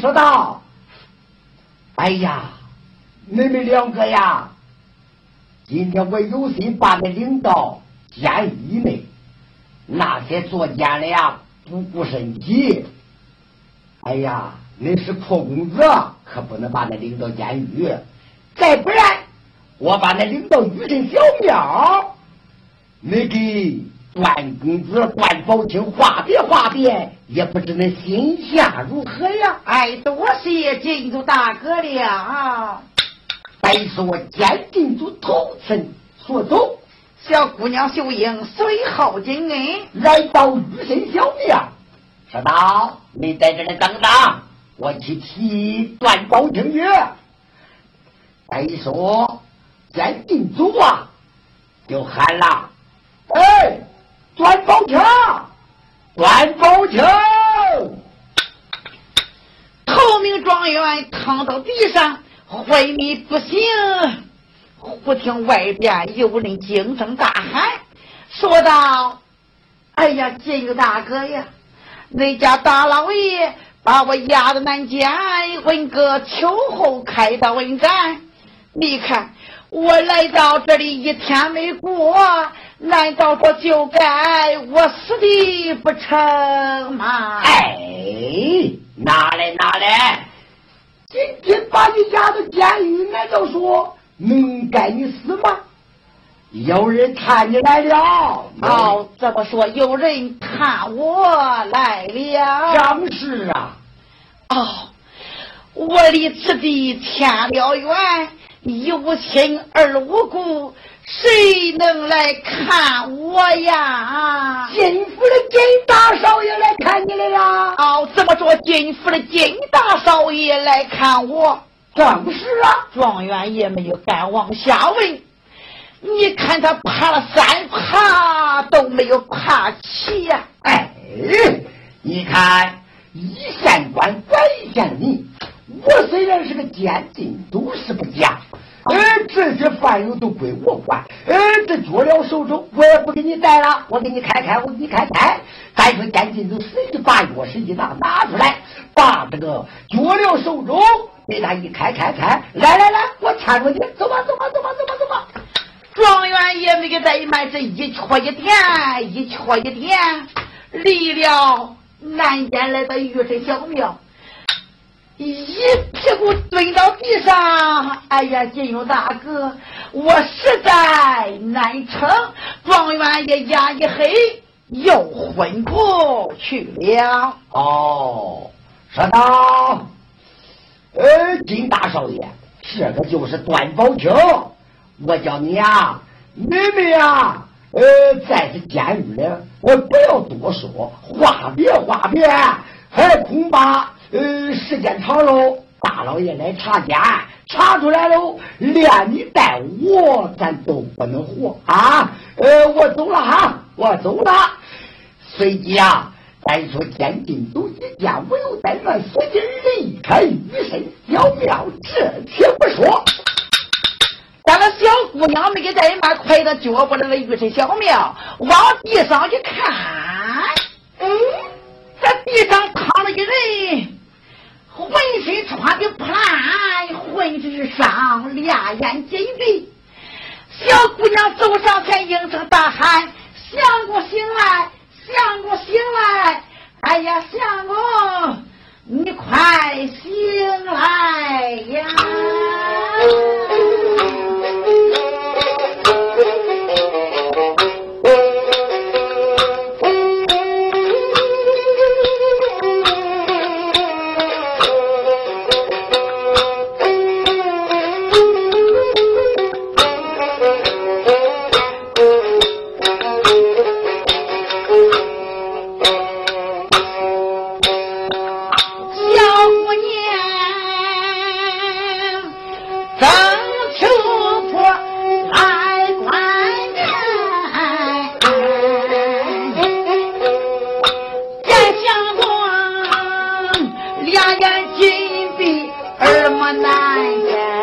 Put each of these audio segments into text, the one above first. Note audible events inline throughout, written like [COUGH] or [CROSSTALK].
说道：“哎呀，你们两个呀，今天我有心把你领到监狱内，那些作奸的呀不顾身体。哎呀，你是破公子，可不能把你领到监狱。再不然，我把你领到玉神小庙，你给。”段公子、段宝清话别话别，也不知那心下如何呀？哎，多谢金主大哥了。再说监禁组头身所走，小姑娘秀英随后进恩，来到玉神小庙，小道：“你在这里等等，我去替段宝清去。”再说监禁组啊，就喊了：“哎！”段宝强，段宝强，头名状元躺到地上昏迷不醒。忽听外边有人惊声大喊，说道：“哎呀，金玉大哥呀，那家大老爷把我押到南监，问个秋后开刀问斩。你看我来到这里一天没过。”难道说就该我死的不成吗？哎，拿来拿来！今天把你押到监狱，难道说能该你死吗？有人看你来了。哦，这么说有人看我来了？正是啊。哦，我离此地天了远，一无亲二无故。谁能来看我呀？金府的金大少爷来看你来了。哦，怎么着金府的金大少爷来看我？正是啊，状元也没有敢往下问。你看他爬了三爬都没有爬起呀！哎，你看一县官管一县民，我虽然是个监禁，都是不假。哎，这些犯人都归我管。哎，这脚镣手中我也不给你戴了，我给你开开，我给你开开。再说监禁组随即把钥匙一拿，拿出来，把这个脚镣手中给他一开开开。来来来，我搀着你，走吧走吧走吧走吧走吧。状元也没给怠慢，这一戳一点，一戳一点，离了南边来到玉神小庙。一屁股蹲到地上，哎呀，金庸大哥，我实在难撑。状元爷压一黑，又昏过去了。哦，说道：“呃，金大少爷，这个就是段宝清。我叫你呀，妹妹呀，呃，在这监狱里，我不要多说，话别话别，还恐怕。”呃，时间长喽，大老爷来查监，查出来喽，连你带我，咱都不能活啊！呃，我走了哈，我走了。随即啊，再说监禁组一见我有怠慢，随即离开玉神小庙。这且不说，咱们小姑娘没给怠慢，快到脚步那玉神小庙，往地上一看，嗯，在地上躺了一人。浑身穿的破烂，浑身伤，两眼紧闭。小姑娘走上前，应声大喊：“相公醒来，相公醒来！哎呀，相公，你快醒来呀！”两眼紧闭，耳目难言。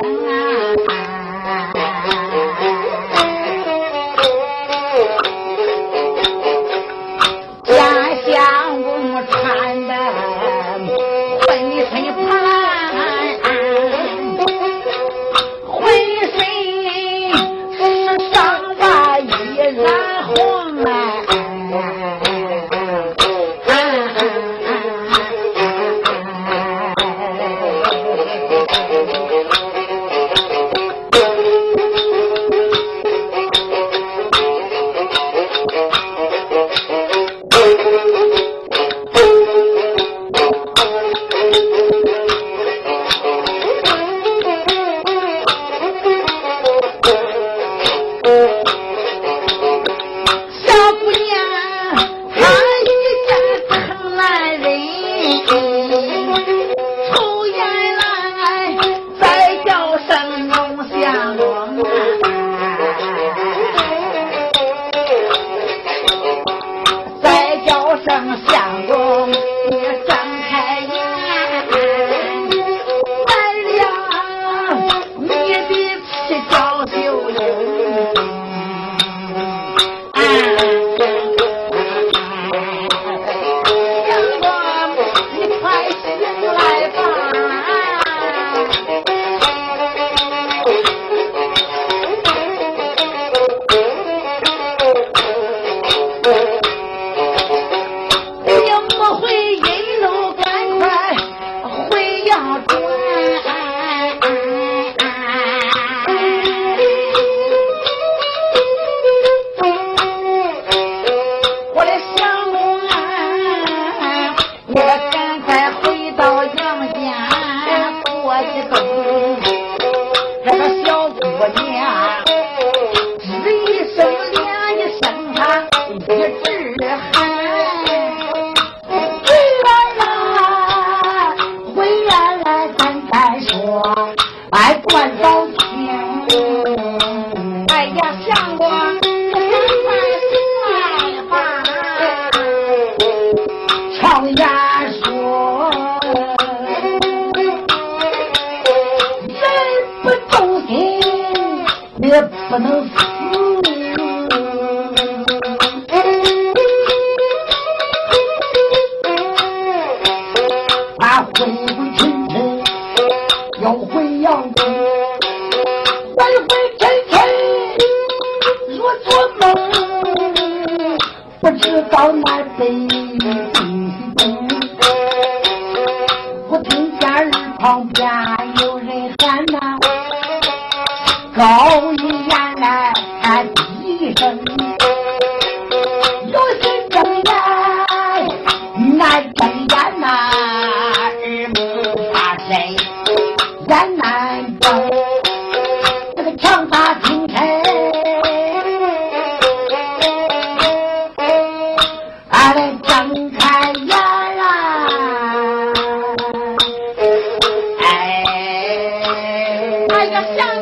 corazón.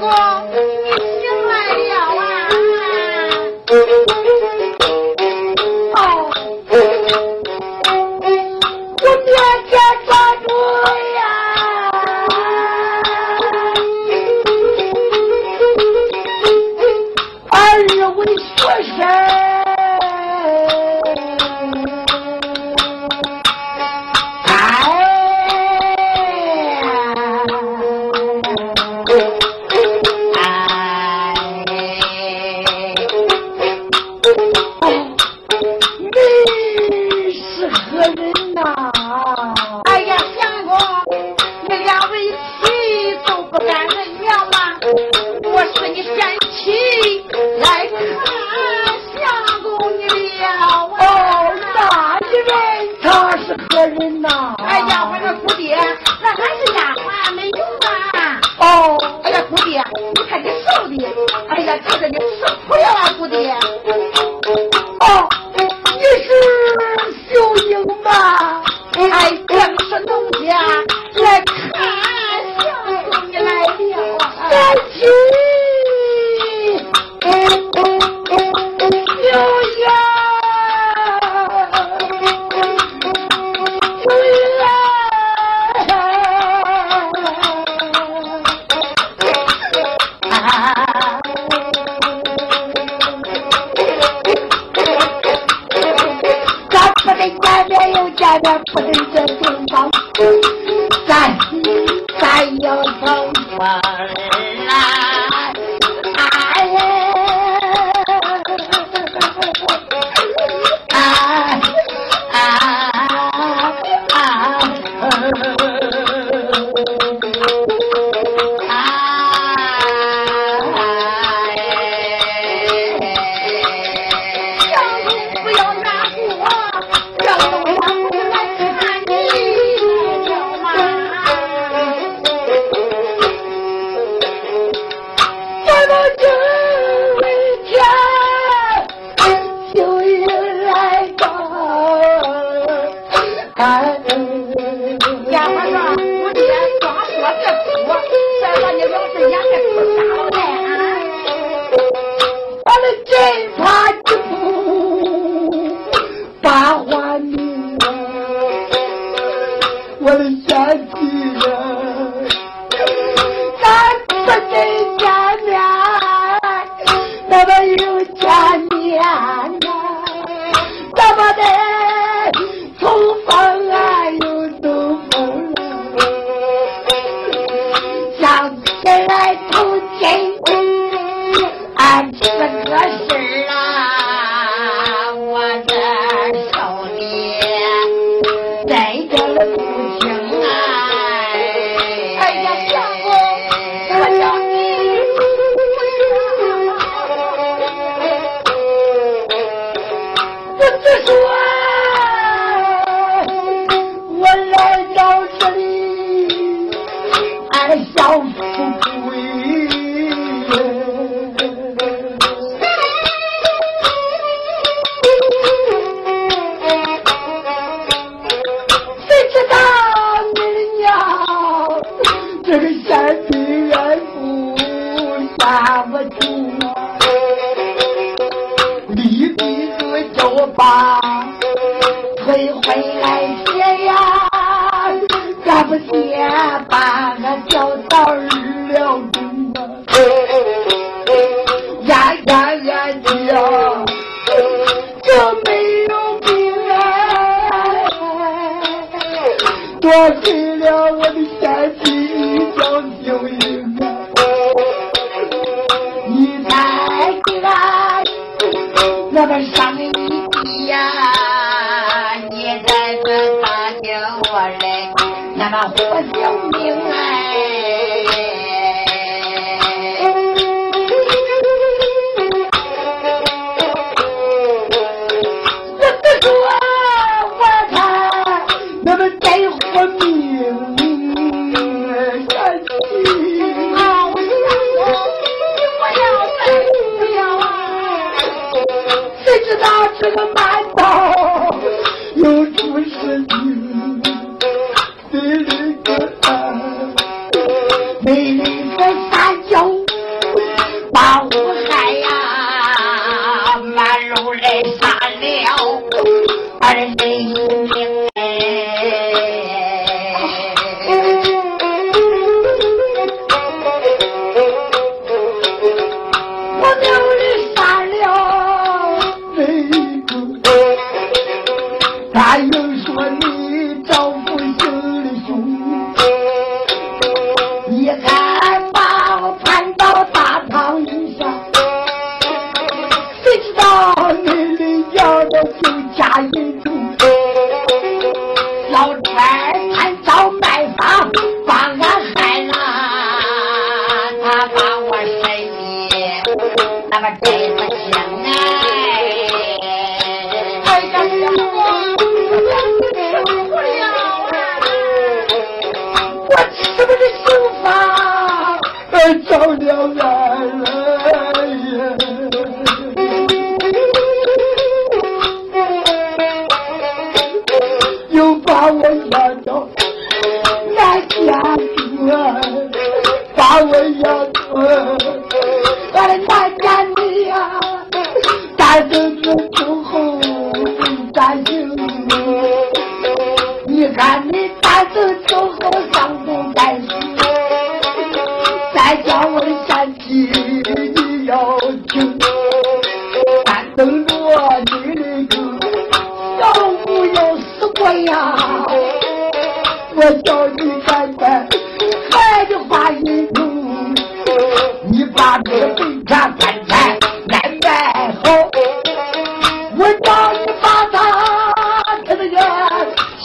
Cùng bóng.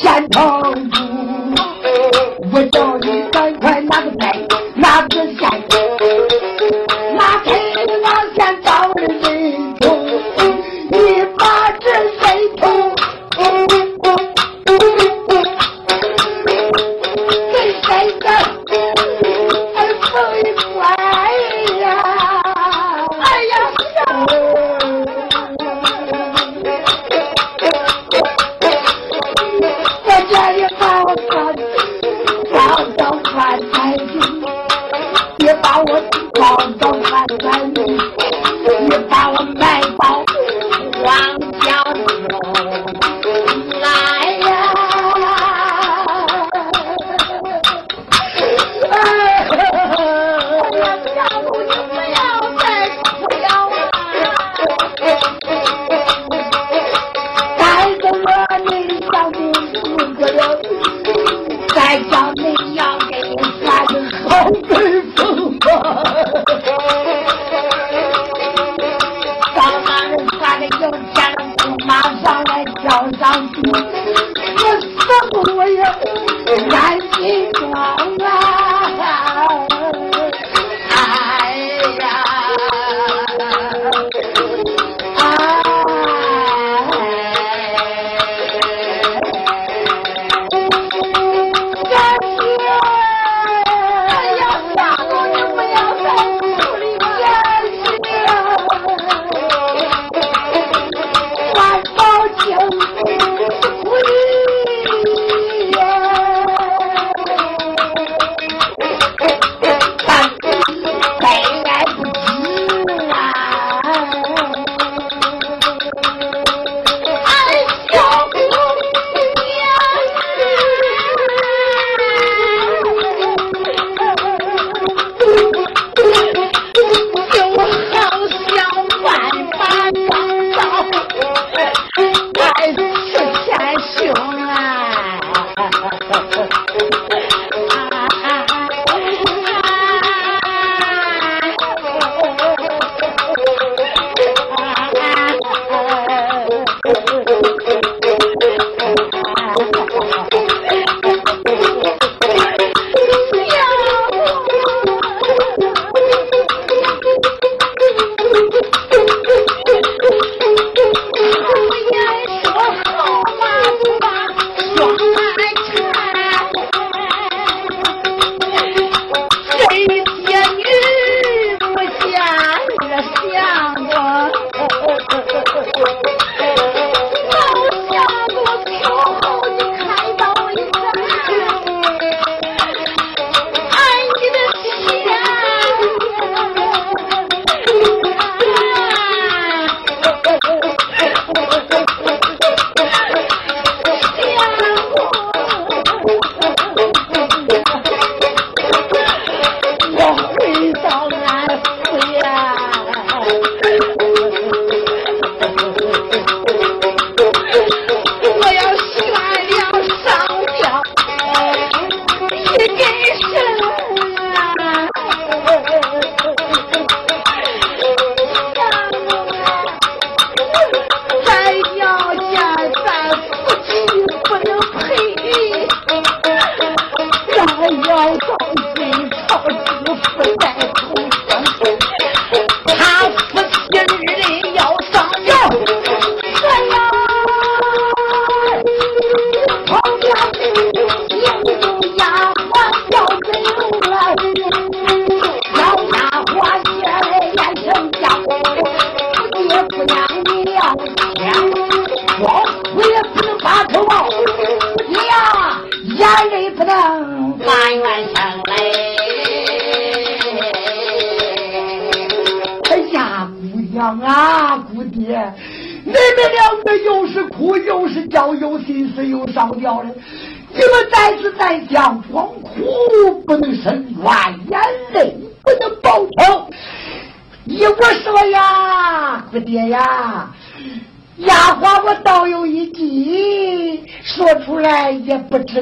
呀，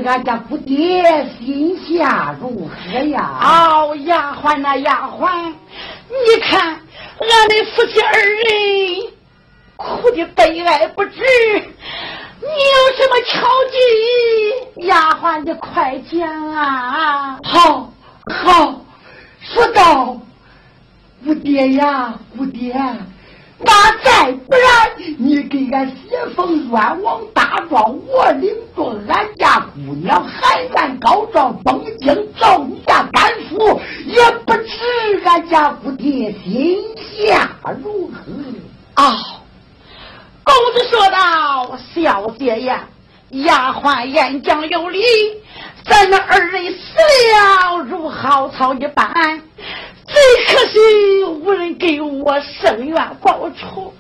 俺家姑爹心下如何呀？哦，丫鬟呐，丫鬟，你看俺的夫妻二人哭的悲哀不止，你有什么巧计？丫鬟，你快讲啊！好，好，说道，姑爹呀，姑爹。那再不然，你给俺写封冤枉大状，我领着俺姑娘喊冤告状，东京找你家干父，也不知俺家姑爹心下如何。哦，公子说道：“小姐呀，丫鬟言讲有理，咱们二人死了如蒿草一般。”最可惜无人给我伸冤报仇，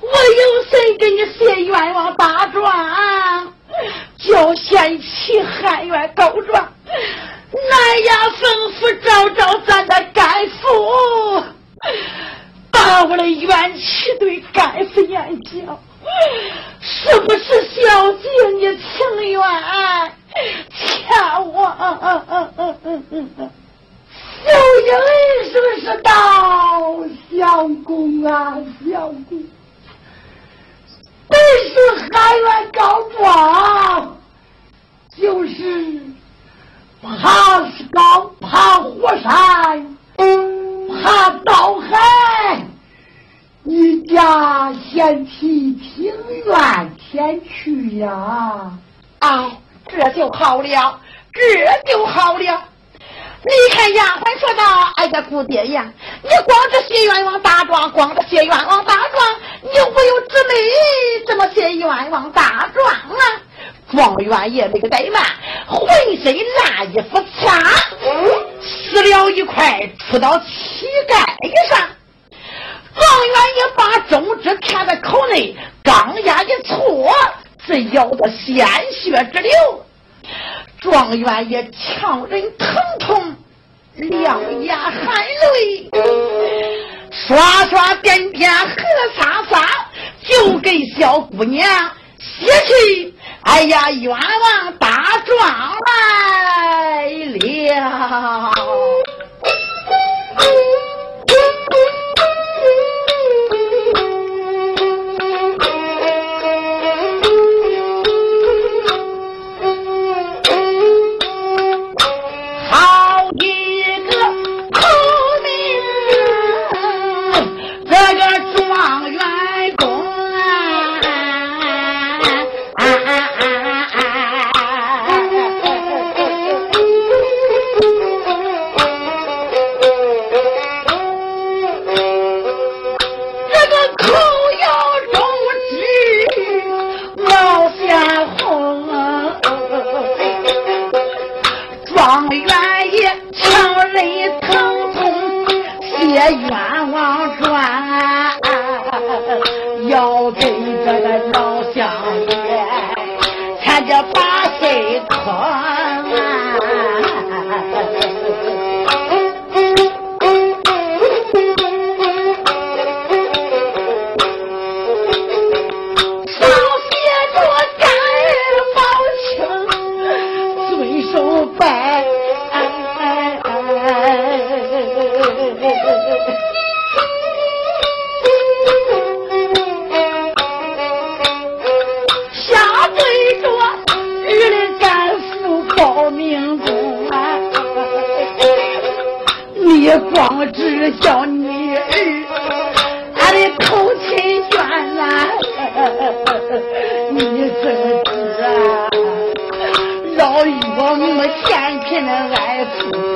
我有谁给你写冤枉大状？叫贤妻喊冤告状，南衙吩咐找找咱的干父，把我的冤气对干父言讲，是不是小姐你情愿欠我？小英是不是到相公啊？相公，是海外告状，就是怕是高，怕火山，怕倒海。你家贤妻情愿前去呀？啊，这就好了，这就好了。你看丫鬟说道：“哎呀，姑爹呀，你光着写冤枉大状，光着写冤枉大状，你无有姊妹怎么写冤枉大状啊？状元爷那个怠慢，浑身烂衣服擦，撕了一块出到膝盖上。状元爷把中指看在口内，刚牙一搓，是咬得鲜血直流。”状元也强忍疼痛，两眼含泪，刷刷点点，喝撒撒，就给小姑娘写去。哎呀，冤枉大状来了。小叫你儿俺的口亲悬啊你怎知啊。老一王那么嫌贫爱富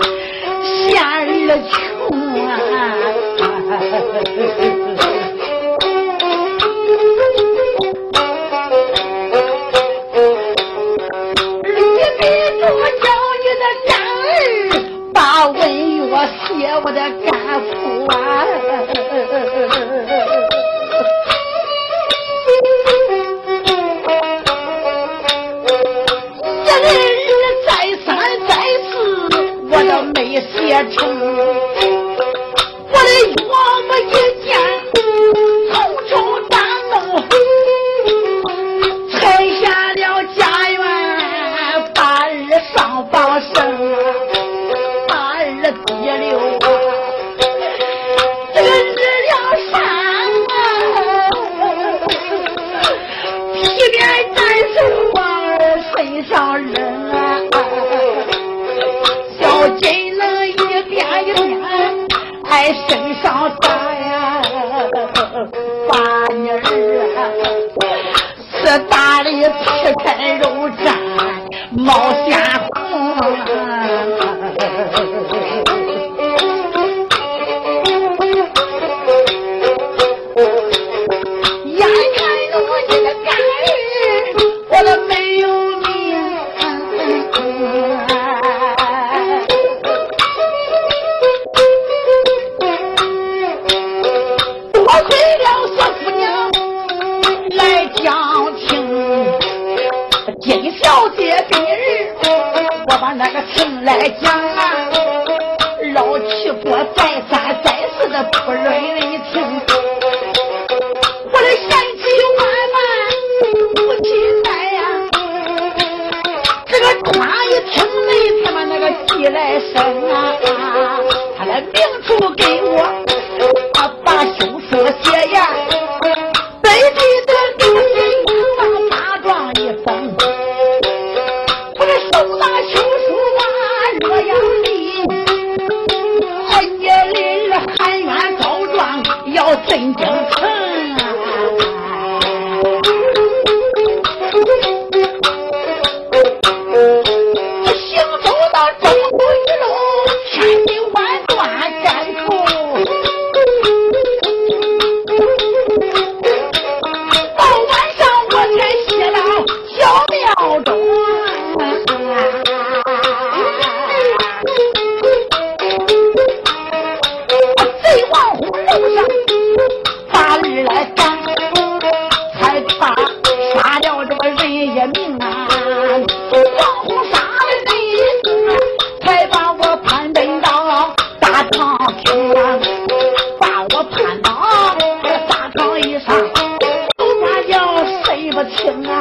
我亲妈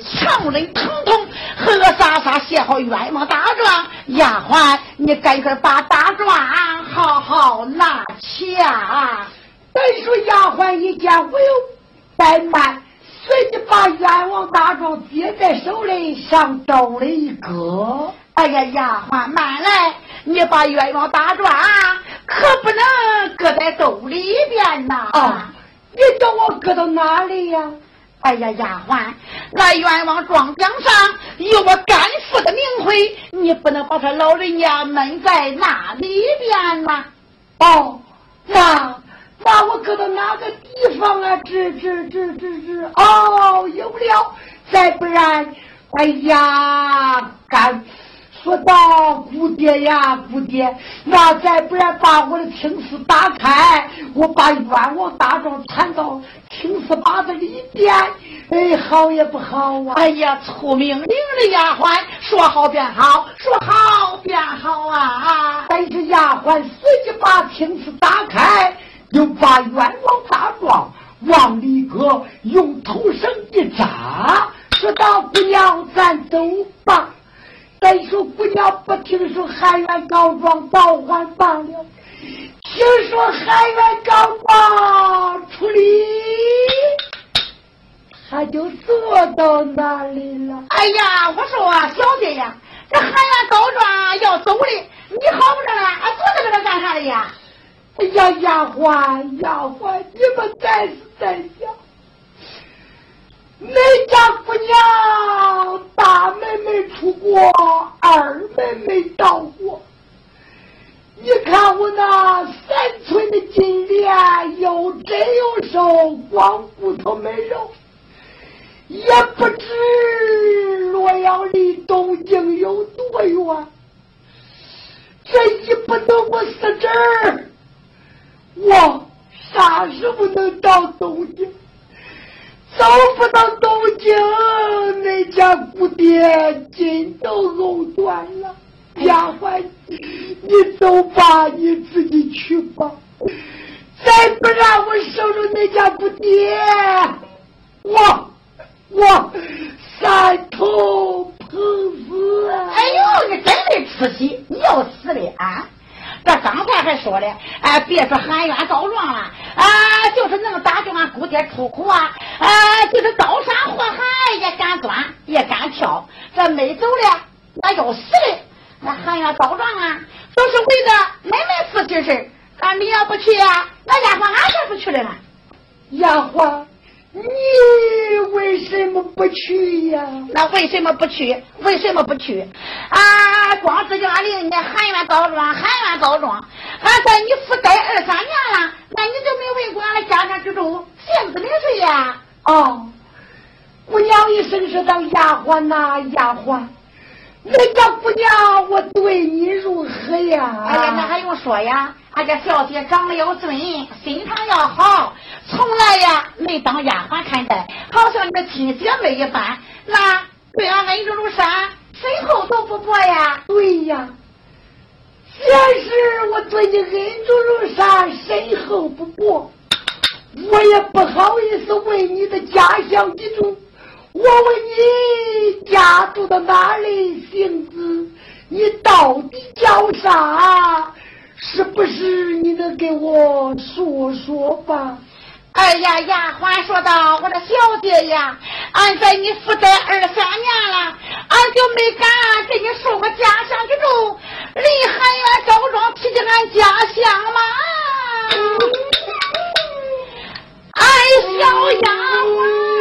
强忍疼痛，和莎莎写好冤枉大状。丫鬟，你赶快把大状好好拿起啊！再说丫鬟一见不用怠慢，随即把冤枉大状接在手里，上周了一搁。哎呀，丫鬟慢来，你把冤枉大状可不能搁在兜里边呐！啊，你叫我搁到哪里呀？哎呀，丫鬟，来冤枉状奖上有我干父的名讳，你不能把他老人家闷在那里边呐。哦，那那我搁到哪个地方啊？这这这这这，哦，有了，再不然，哎呀，干。说道：“姑爹呀，姑爹，那再不然把我的青丝打开，我把冤枉大状缠到青丝把子里边，哎，好也不好啊！哎呀，出命令的丫鬟，说好便好，说好便好啊！但是丫鬟随即把青丝打开，又把冤枉大状往里搁，用头绳一扎，说道：‘姑娘，咱走吧。’再说姑娘不听说海员告状，倒还罢了；听说海员告状处理，他就坐到那里了。哎呀，我说啊小姐呀，这海员告状要走的，你好不着了，俺坐在这干啥的呀？哎呀，丫鬟，丫鬟，你们再是在想。恁家姑娘大门没出过，二门没到过。你看我那三寸的金莲，又真又瘦，光骨头没肉，也不知洛阳离东京有多远。这一不能我死这儿，我啥时候能到东京？走不到东京，那家姑爹筋都藕断了。丫鬟，你走吧，你自己去吧。再不让我收着那家姑爹，我我三头碰死！哎呦，你真没出息，你要死的啊！这刚才还说了，哎，别说喊冤告状了，啊，就是能打叫俺姑爹出苦啊，啊，就是刀山火海也敢钻，也敢跳。这没走了，那要死的，那喊冤告状啊，都是为了妹妹夫妻事。俺你要不去呀，那丫鬟俺才不去了呢。丫鬟。你为什么不去呀？那为什么不去？为什么不去？啊，光知叫俺令你喊冤告状，喊冤告状。俺在你府待二三年了，那你就没问过俺的家长之中姓子名谁呀？哦，姑娘一生是当丫鬟呐，丫鬟。人家姑娘，我对你如何呀？哎呀，那还用说呀？俺家小姐长得要尊，心肠要好，从来呀没当丫鬟看待，好像你的亲姐妹一般。那对俺恩重如山，身后都不薄呀。对呀，先是我对你恩重如山，身后不薄，我也不好意思问你的家乡地住。我问你家住到哪里？姓子？你到底叫啥？是不是你能给我说说吧？哎呀，丫鬟说道：“我的小姐呀，俺在你府待二三年了，俺就没敢给你说个家乡之中，离很远，着装提起俺家乡吗？” [LAUGHS] 哎，小丫鬟。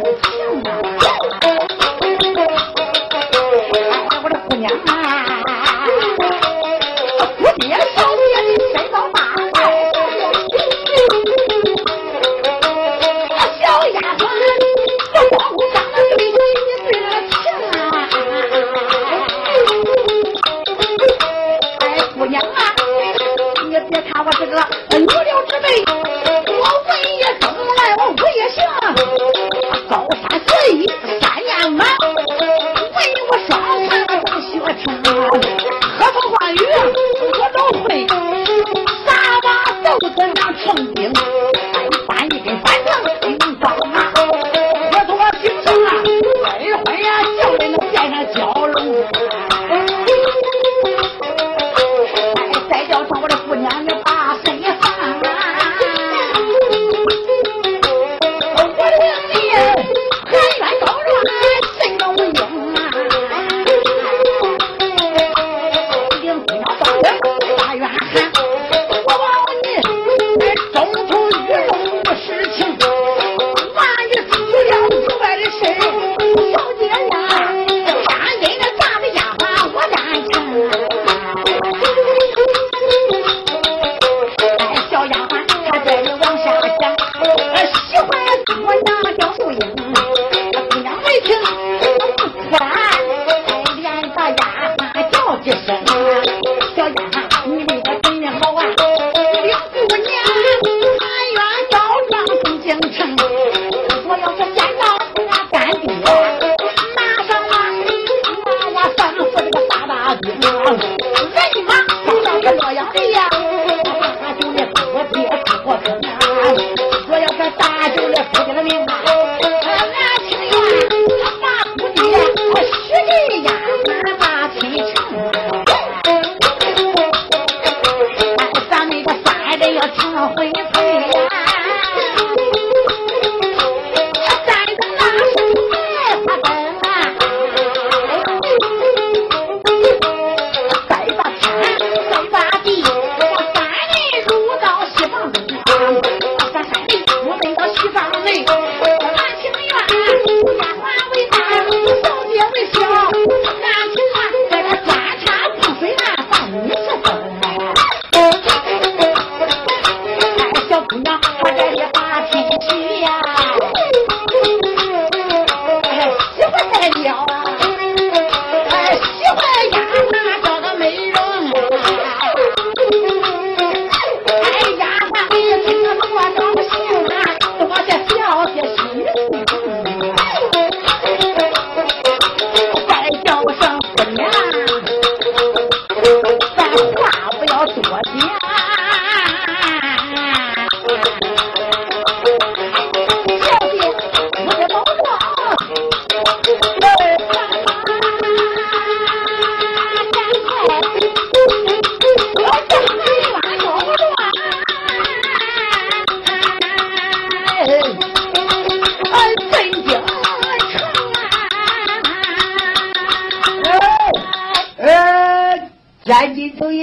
Thank you.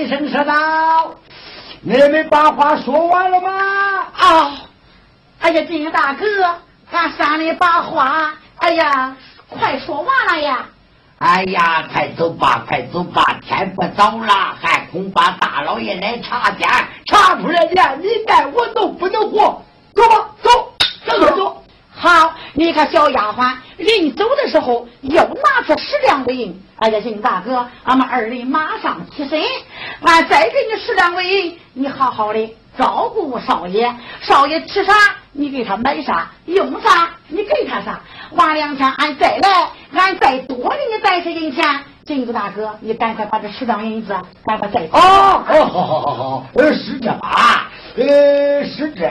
声说道：“你们把话说完了吗？”哦，哎呀，金大哥，俺山里把话，哎呀，快说完了呀。哎呀，快走吧，快走吧，天不早了，还恐怕大老爷来查监，查出来的你带我都不能活。走吧，走，走走走。好，你看小丫鬟临走的时候又拿出十两纹银。哎呀，金大哥，俺们二人马上起身，俺再给你十两纹银，你好好的照顾少爷。少爷吃啥，你给他买啥；用啥，你给他啥。晚两天俺再来，俺再多给你带些银钱。金子大哥，你赶快把这十两银子赶快带走。哦哦，好好好好，呃，是这吧？呃，是这，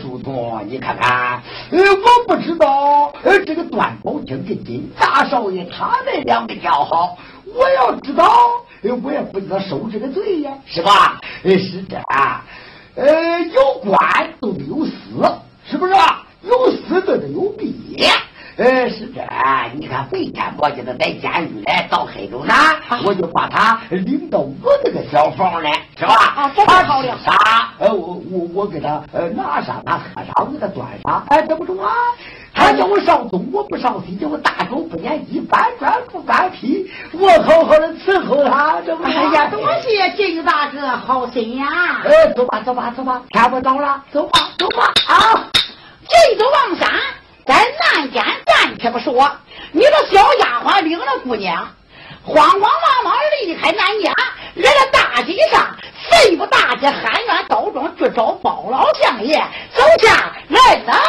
书童，你看看，呃，我不知道，呃，这个段宝清跟金大少爷他们两个交好，我要知道，呃，我也不知道受这个罪呀，是吧？呃，是这，呃，有官都得有私，是不是？有私都得有弊。呃，是这，你看白天我叫他在监狱来到黑中呢，我就把他领到我那个小房来，是吧？啊这太好了啥？呃，我我我给他呃拿上，他喝上，给他端上，哎，这不中啊？他叫我上东，我不上西，叫我大手不撵鸡，搬砖不搬坯，我好好的伺候他，这不中啊？哎呀，多谢金大哥好心呀！哎，走吧，走吧，走吧，天不早了，走吧，走吧，啊！这走望山，在南间暂且不说，你这小丫鬟领着姑娘，慌慌忙忙离开南家，来到大街上，谁不大街喊冤告状去找包老相爷？走下来了。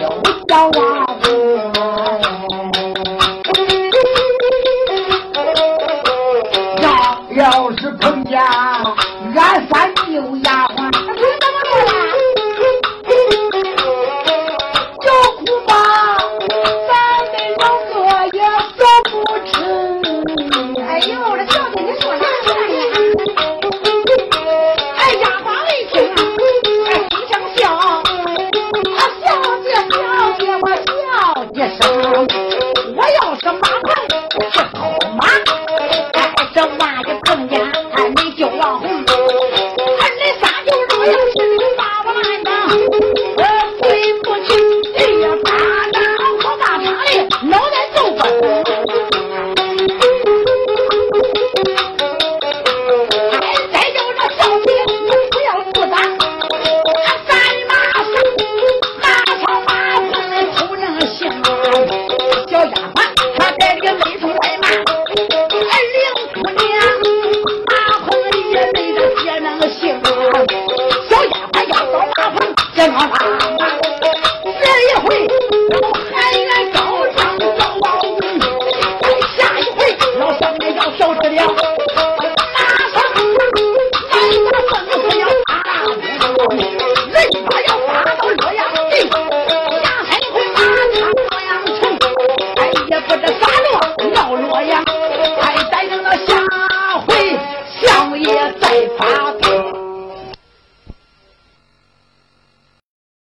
有小娃要？要是碰见。